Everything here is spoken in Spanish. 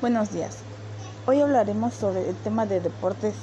Buenos días. Hoy hablaremos sobre el tema de deportes